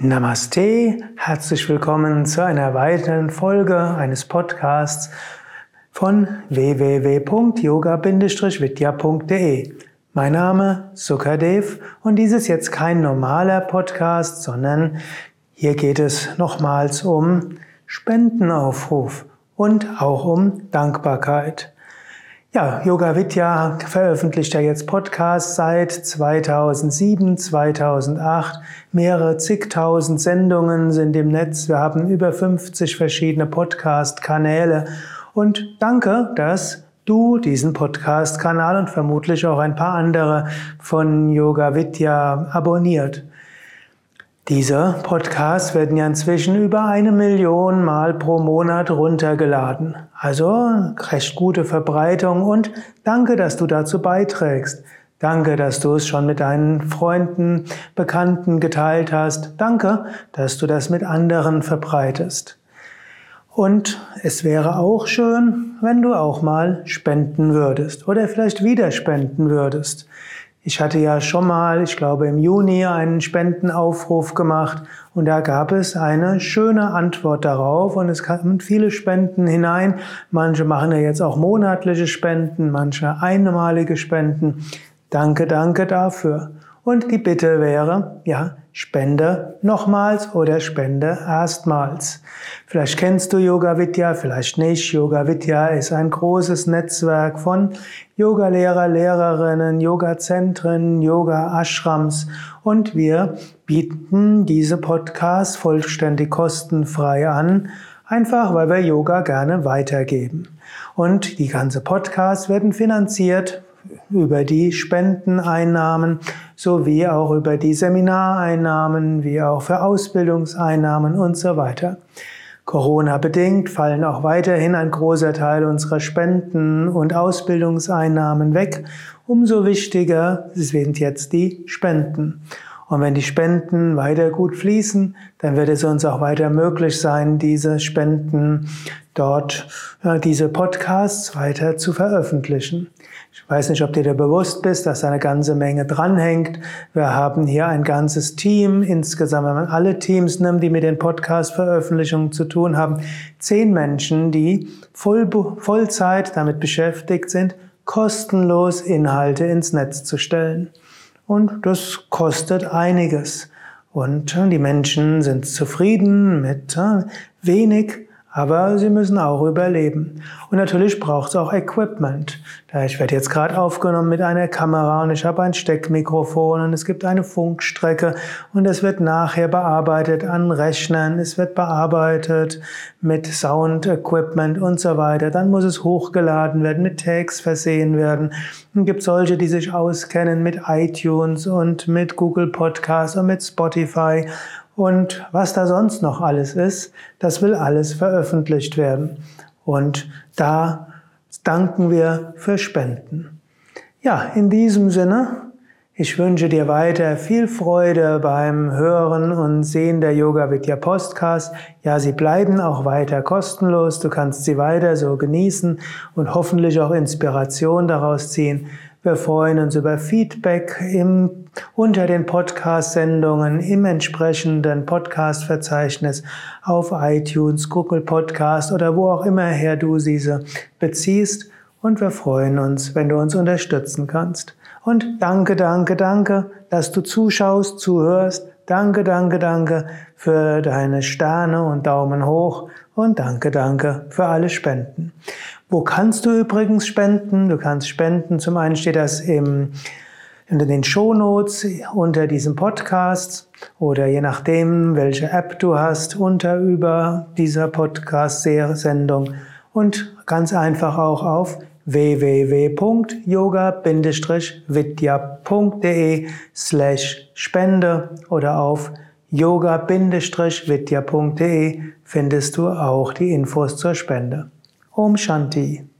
Namaste, herzlich willkommen zu einer weiteren Folge eines Podcasts von www.yoga-vidya.de. Mein Name Sukadev und dies ist jetzt kein normaler Podcast, sondern hier geht es nochmals um Spendenaufruf und auch um Dankbarkeit. Ja, Yoga Vidya veröffentlicht ja jetzt Podcasts seit 2007, 2008. Mehrere zigtausend Sendungen sind im Netz. Wir haben über 50 verschiedene Podcast-Kanäle. Und danke, dass du diesen Podcast-Kanal und vermutlich auch ein paar andere von Yoga Vidya abonniert. Diese Podcasts werden ja inzwischen über eine Million Mal pro Monat runtergeladen. Also recht gute Verbreitung und danke, dass du dazu beiträgst. Danke, dass du es schon mit deinen Freunden, Bekannten geteilt hast. Danke, dass du das mit anderen verbreitest. Und es wäre auch schön, wenn du auch mal spenden würdest oder vielleicht wieder spenden würdest. Ich hatte ja schon mal, ich glaube im Juni, einen Spendenaufruf gemacht und da gab es eine schöne Antwort darauf und es kamen viele Spenden hinein. Manche machen ja jetzt auch monatliche Spenden, manche einmalige Spenden. Danke, danke dafür. Und die Bitte wäre, ja, spende nochmals oder spende erstmals. Vielleicht kennst du Yoga Vidya, vielleicht nicht. Yoga Vidya ist ein großes Netzwerk von Yogalehrer, Lehrerinnen, Yoga-Zentren, Yoga-Ashrams und wir bieten diese Podcasts vollständig kostenfrei an, einfach weil wir Yoga gerne weitergeben. Und die ganze Podcasts werden finanziert über die Spendeneinnahmen sowie auch über die Seminareinnahmen, wie auch für Ausbildungseinnahmen und so weiter. Corona-bedingt fallen auch weiterhin ein großer Teil unserer Spenden und Ausbildungseinnahmen weg. Umso wichtiger sind jetzt die Spenden. Und wenn die Spenden weiter gut fließen, dann wird es uns auch weiter möglich sein, diese Spenden dort, diese Podcasts weiter zu veröffentlichen. Ich weiß nicht, ob dir da bewusst bist, dass da eine ganze Menge dranhängt. Wir haben hier ein ganzes Team, insgesamt, wenn man alle Teams nimmt, die mit den Podcast-Veröffentlichungen zu tun haben, zehn Menschen, die voll, Vollzeit damit beschäftigt sind, kostenlos Inhalte ins Netz zu stellen. Und das kostet einiges. Und die Menschen sind zufrieden mit äh, wenig aber sie müssen auch überleben. Und natürlich braucht es auch Equipment. Ich werde jetzt gerade aufgenommen mit einer Kamera und ich habe ein Steckmikrofon und es gibt eine Funkstrecke und es wird nachher bearbeitet an Rechnern, es wird bearbeitet mit Sound-Equipment und so weiter. Dann muss es hochgeladen werden, mit Tags versehen werden. Es gibt solche, die sich auskennen mit iTunes und mit Google Podcasts und mit Spotify und was da sonst noch alles ist, das will alles veröffentlicht werden. Und da danken wir für Spenden. Ja, in diesem Sinne, ich wünsche dir weiter viel Freude beim Hören und Sehen der Yoga Vidya Podcast. Ja, sie bleiben auch weiter kostenlos. Du kannst sie weiter so genießen und hoffentlich auch Inspiration daraus ziehen. Wir freuen uns über Feedback im, unter den Podcast-Sendungen im entsprechenden Podcast-Verzeichnis auf iTunes, Google Podcast oder wo auch immer her du diese beziehst. Und wir freuen uns, wenn du uns unterstützen kannst. Und danke, danke, danke, dass du zuschaust, zuhörst. Danke, danke, danke für deine Sterne und Daumen hoch und danke, danke für alle Spenden. Wo kannst du übrigens spenden? Du kannst spenden. Zum einen steht das im, unter den Shownotes unter diesem Podcast oder je nachdem, welche App du hast, unter über dieser Podcast-Sendung und ganz einfach auch auf www.yoga-vidya.de slash Spende oder auf yoga-vidya.de findest du auch die Infos zur Spende. Om Shanti.